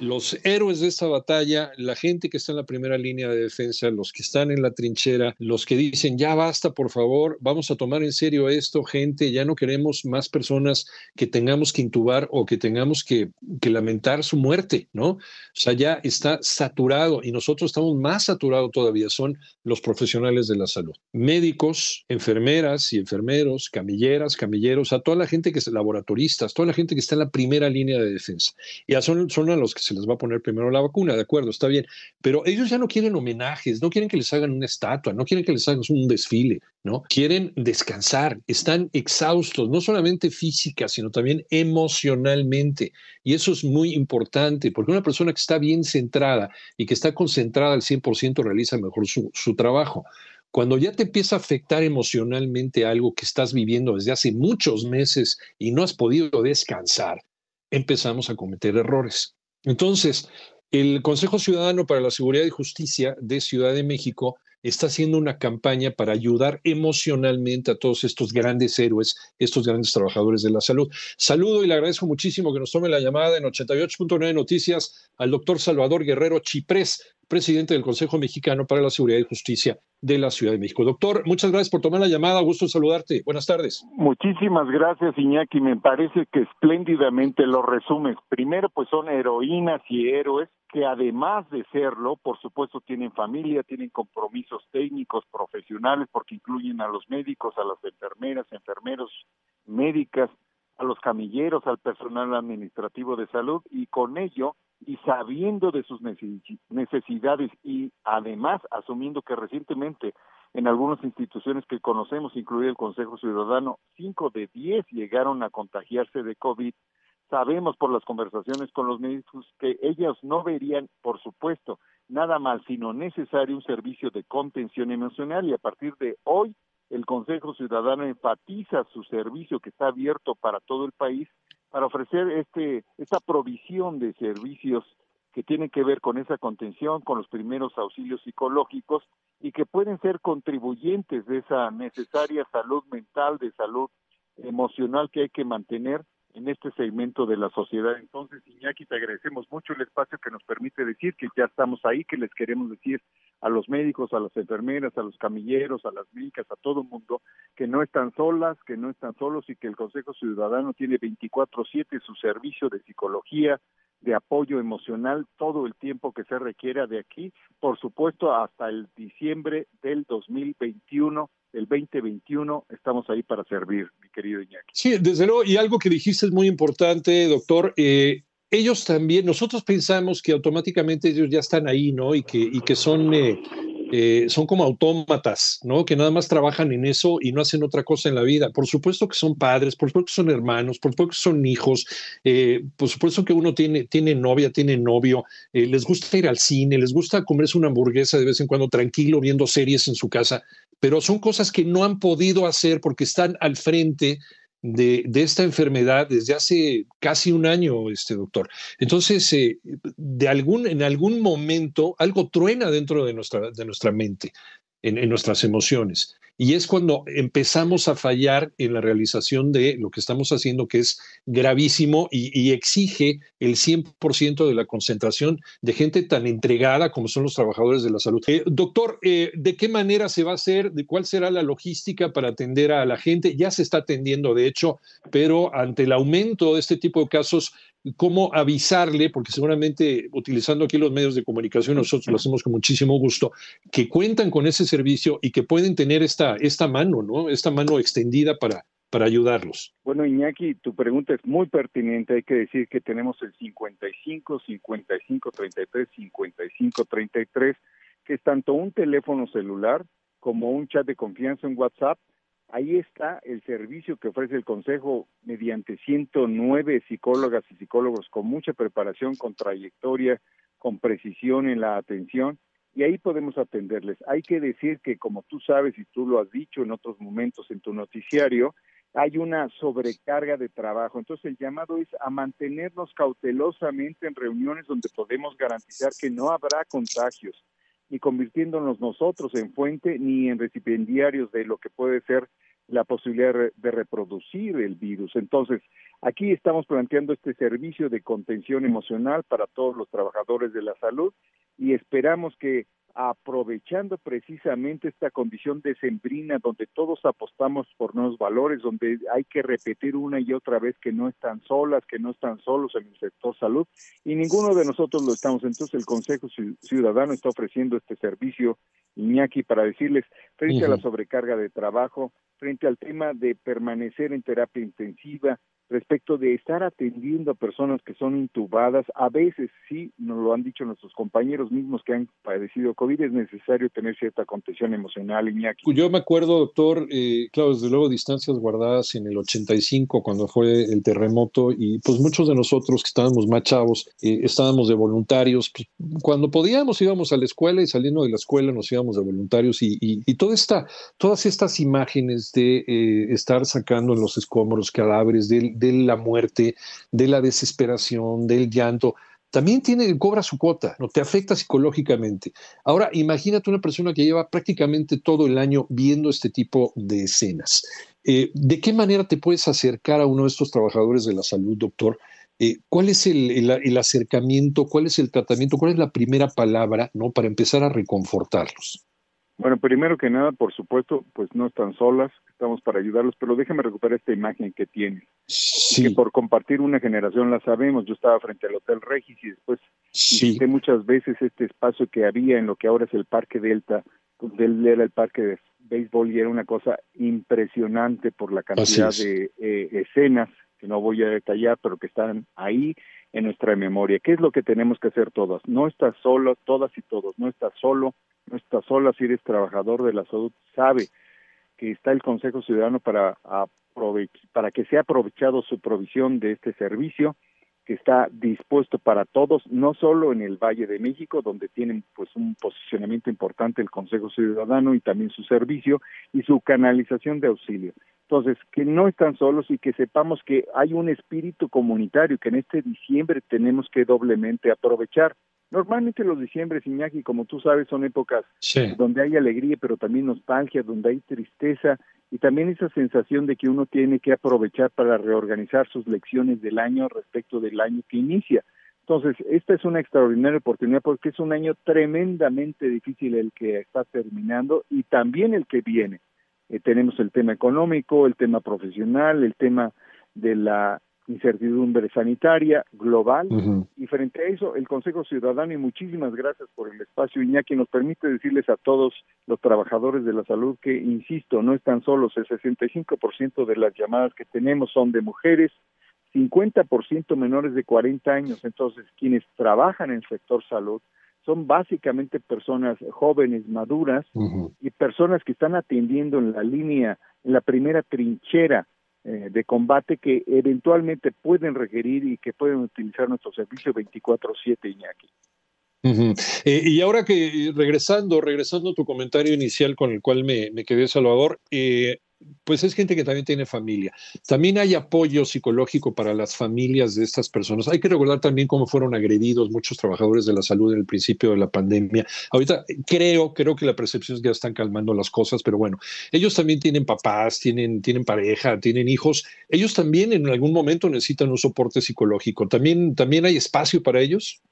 los héroes de esta batalla, la gente que está en la primera línea de defensa, los que están en la trinchera, los que dicen, ya basta, por favor, vamos a tomar en serio esto, gente, ya no queremos más personas que tengamos que intubar o que tengamos que, lamentar su muerte, ¿no? O sea, ya está saturado y nosotros estamos más saturados todavía, son los profesionales de la salud, médicos, enfermeras y enfermeros, camilleras, camilleros, a toda la gente que es laboratoristas, toda la gente que está en la primera línea de defensa. Ya son, son a los que se les va a poner primero la vacuna, de acuerdo, está bien, pero ellos ya no quieren homenajes, no quieren que les hagan una estatua, no quieren que les hagan un desfile, ¿no? Quieren descansar, están exhaustos, no solamente física, sino también emocionalmente. Y eso es muy importante, porque una persona que está bien centrada y que está concentrada al 100% realiza mejor su, su trabajo. Cuando ya te empieza a afectar emocionalmente algo que estás viviendo desde hace muchos meses y no has podido descansar, empezamos a cometer errores. Entonces, el Consejo Ciudadano para la Seguridad y Justicia de Ciudad de México está haciendo una campaña para ayudar emocionalmente a todos estos grandes héroes, estos grandes trabajadores de la salud. Saludo y le agradezco muchísimo que nos tome la llamada en 88.9 Noticias al doctor Salvador Guerrero Chiprés, presidente del Consejo Mexicano para la Seguridad y Justicia de la Ciudad de México. Doctor, muchas gracias por tomar la llamada. Gusto saludarte. Buenas tardes. Muchísimas gracias, Iñaki. Me parece que espléndidamente lo resumes. Primero, pues son heroínas y héroes que además de serlo, por supuesto, tienen familia, tienen compromisos técnicos, profesionales, porque incluyen a los médicos, a las enfermeras, enfermeros, médicas, a los camilleros, al personal administrativo de salud y con ello y sabiendo de sus necesidades y además asumiendo que recientemente en algunas instituciones que conocemos, incluido el Consejo Ciudadano, cinco de diez llegaron a contagiarse de COVID. Sabemos por las conversaciones con los médicos que ellos no verían, por supuesto, nada mal, sino necesario un servicio de contención emocional. Y a partir de hoy el Consejo Ciudadano enfatiza su servicio que está abierto para todo el país para ofrecer este esta provisión de servicios que tienen que ver con esa contención, con los primeros auxilios psicológicos y que pueden ser contribuyentes de esa necesaria salud mental, de salud emocional que hay que mantener en este segmento de la sociedad. Entonces, Iñaki, te agradecemos mucho el espacio que nos permite decir que ya estamos ahí, que les queremos decir a los médicos, a las enfermeras, a los camilleros, a las médicas, a todo el mundo, que no están solas, que no están solos y que el Consejo Ciudadano tiene 24/7 su servicio de psicología, de apoyo emocional todo el tiempo que se requiera de aquí, por supuesto hasta el diciembre del 2021 el 2021 estamos ahí para servir, mi querido Iñaki. Sí, desde luego, y algo que dijiste es muy importante, doctor. Eh, ellos también, nosotros pensamos que automáticamente ellos ya están ahí, ¿no? Y que, y que son eh, eh, son como autómatas, ¿no? Que nada más trabajan en eso y no hacen otra cosa en la vida. Por supuesto que son padres, por supuesto que son hermanos, por supuesto que son hijos, eh, por supuesto que uno tiene, tiene novia, tiene novio, eh, les gusta ir al cine, les gusta comerse una hamburguesa de vez en cuando tranquilo viendo series en su casa, pero son cosas que no han podido hacer porque están al frente de, esta enfermedad desde hace casi un año, este doctor. Entonces, eh, de algún, en algún momento algo truena dentro de nuestra, de nuestra mente, en nuestras emociones. Y es cuando empezamos a fallar en la realización de lo que estamos haciendo, que es gravísimo y, exige el 100% de la concentración de gente tan entregada como son los trabajadores de la salud. Eh, doctor, eh, ¿de qué manera se va a hacer? ¿De cuál será la logística para atender a la gente? Ya se está atendiendo, de hecho, pero ante el aumento de este tipo de casos, cómo avisarle, porque seguramente utilizando aquí los medios de comunicación, nosotros lo hacemos con muchísimo gusto, que cuentan con ese servicio y que pueden tener esta, esta mano, ¿no? Esta mano extendida para, para ayudarlos? Bueno, Iñaki, tu pregunta es muy pertinente. Hay que decir que tenemos el 55, 55, 33, 55, 33, que es tanto un teléfono celular como un chat de confianza en WhatsApp. Ahí está el servicio que ofrece el Consejo mediante 109 psicólogas y psicólogos con mucha preparación, con trayectoria, con precisión en la atención y ahí podemos atenderles. Hay que decir que, como tú sabes y tú lo has dicho en otros momentos en tu noticiario, hay una sobrecarga de trabajo. Entonces el llamado es a mantenernos cautelosamente en reuniones donde podemos garantizar que no habrá contagios, ni convirtiéndonos nosotros en fuente ni en recipiendiarios de lo que puede ser la posibilidad de reproducir el virus. Entonces, aquí estamos planteando este servicio de contención emocional para todos los trabajadores de la salud y esperamos que aprovechando precisamente esta condición decembrina donde todos apostamos por nuevos valores, donde hay que repetir una y otra vez que no están solas, que no están solos en el sector salud y ninguno de nosotros lo estamos. Entonces el Consejo Ciudadano está ofreciendo este servicio, Iñaki, para decirles, frente a la sobrecarga de trabajo, frente al tema de permanecer en terapia intensiva, respecto de estar atendiendo a personas que son intubadas. A veces, sí, nos lo han dicho nuestros compañeros mismos que han padecido COVID, es necesario tener cierta contención emocional, Iñaki. Yo me acuerdo, doctor, eh, claro, desde luego distancias guardadas en el 85, cuando fue el terremoto, y pues muchos de nosotros que estábamos más chavos, eh, estábamos de voluntarios. Pues, cuando podíamos íbamos a la escuela y saliendo de la escuela nos íbamos de voluntarios y, y, toda esta, todas estas imágenes de eh, estar sacando en los escombros cadáveres del de la muerte, de la desesperación, del llanto, también tiene, cobra su cuota, ¿no? Te afecta psicológicamente. Ahora, imagínate una persona que lleva prácticamente todo el año viendo este tipo de escenas. Eh, ¿De qué manera te puedes acercar a uno de estos trabajadores de la salud, doctor? Eh, ¿Cuál es el, acercamiento? ¿Cuál es el tratamiento? ¿Cuál es la primera palabra, ¿no? Para empezar a reconfortarlos. Bueno, primero que nada, por supuesto, pues no están solas, estamos para ayudarlos, pero déjame recuperar esta imagen que tiene. Sí. Que por compartir una generación la sabemos. Yo estaba frente al Hotel Regis y después sí. visité muchas veces este espacio que había en lo que ahora es el Parque Delta, donde era el parque de béisbol y era una cosa impresionante por la cantidad de eh, escenas que no voy a detallar, pero que están ahí en nuestra memoria. ¿Qué es lo que tenemos que hacer todas? No estás solo, todas y todos, no estás solo, no estás sola si eres trabajador de la salud, sabe que está el Consejo Ciudadano para, para que sea aprovechado su provisión de este servicio, que está dispuesto para todos, no solo en el Valle de México, donde tienen pues un posicionamiento importante el Consejo Ciudadano y también su servicio y su canalización de auxilio. Entonces, que no están solos y que sepamos que hay un espíritu comunitario que en este diciembre tenemos que doblemente aprovechar. Normalmente los diciembres, Iñaki, como tú sabes, son épocas donde hay alegría, pero también nostalgia, donde hay tristeza y también esa sensación de que uno tiene que aprovechar para reorganizar sus lecciones del año respecto del año que inicia. Entonces, esta es una extraordinaria oportunidad porque es un año tremendamente difícil el que está terminando y también el que viene. Eh, tenemos el tema económico, el tema profesional, el tema de la incertidumbre sanitaria global. Y frente a eso el Consejo Ciudadano y muchísimas gracias por el espacio Iñaki nos permite decirles a todos los trabajadores de la salud que insisto no están solos. El 65% de las llamadas que tenemos son de mujeres 50% menores de 40 años. Entonces quienes trabajan en el sector salud son básicamente personas jóvenes, maduras y personas que están atendiendo en la línea, en la primera trinchera eh, de combate que eventualmente pueden requerir y que pueden utilizar nuestro servicio 24/7, Iñaki. Eh, y ahora que regresando, regresando a tu comentario inicial con el cual me, me quedé, Salvador, eh, pues es gente que también tiene familia. También hay apoyo psicológico para las familias de estas personas. Hay que recordar también cómo fueron agredidos muchos trabajadores de la salud en el principio de la pandemia. Ahorita creo, creo que la percepción es que ya están calmando las cosas, pero bueno, ellos también tienen papás, tienen, tienen pareja, tienen hijos. Ellos también en algún momento necesitan un soporte psicológico. ¿También, también hay espacio para ellos?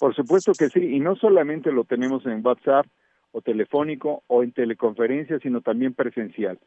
Por supuesto que sí, y no solamente lo tenemos en WhatsApp o telefónico o en teleconferencia, sino también presencial.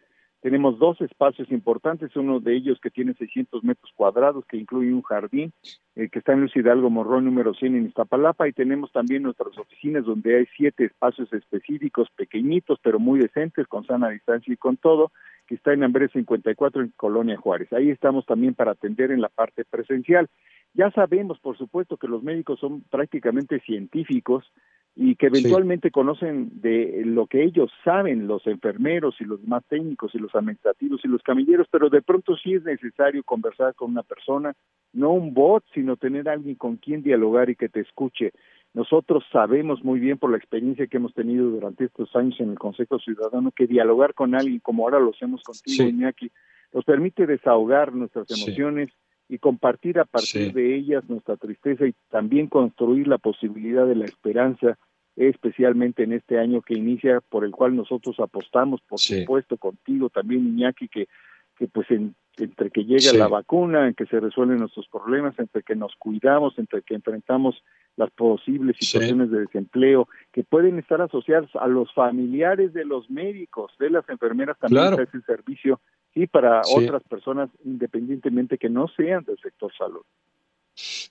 Tenemos dos espacios importantes, uno de ellos que tiene 600 metros cuadrados, que incluye un jardín, eh, que está en Luis Hidalgo Morrón número 100 en Iztapalapa, y tenemos también nuestras oficinas donde hay siete espacios específicos, pequeñitos, pero muy decentes, con sana distancia y con todo. Que está en Ambrés 54 en Colonia Juárez. Ahí estamos también para atender en la parte presencial. Ya sabemos, por supuesto, que los médicos son prácticamente científicos y que eventualmente conocen de lo que ellos saben, los enfermeros y los más técnicos y los administrativos y los camilleros, pero de pronto sí es necesario conversar con una persona, no un bot, sino tener alguien con quien dialogar y que te escuche. Nosotros sabemos muy bien por la experiencia que hemos tenido durante estos años en el Consejo Ciudadano que dialogar con alguien como ahora lo hacemos contigo, Iñaki, nos permite desahogar nuestras emociones y compartir a partir de ellas nuestra tristeza y también construir la posibilidad de la esperanza, especialmente en este año que inicia, por el cual nosotros apostamos, por supuesto, contigo también, Iñaki, que que pues entre que llegue la vacuna, en que se resuelven nuestros problemas, entre que nos cuidamos, entre que enfrentamos las posibles situaciones de desempleo, que pueden estar asociadas a los familiares de los médicos, de las enfermeras también claro. ese servicio y para otras personas independientemente que no sean del sector salud.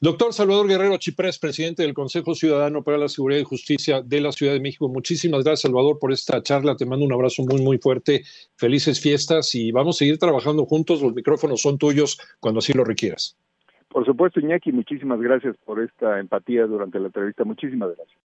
Doctor Salvador Guerrero Chiprés, presidente del Consejo Ciudadano para la Seguridad y Justicia de la Ciudad de México. Muchísimas gracias, Salvador, por esta charla. Te mando un abrazo muy, muy fuerte. Felices fiestas y vamos a seguir trabajando juntos. Los micrófonos son tuyos cuando así lo requieras. Por supuesto, Iñaki, muchísimas gracias por esta empatía durante la entrevista. Muchísimas gracias.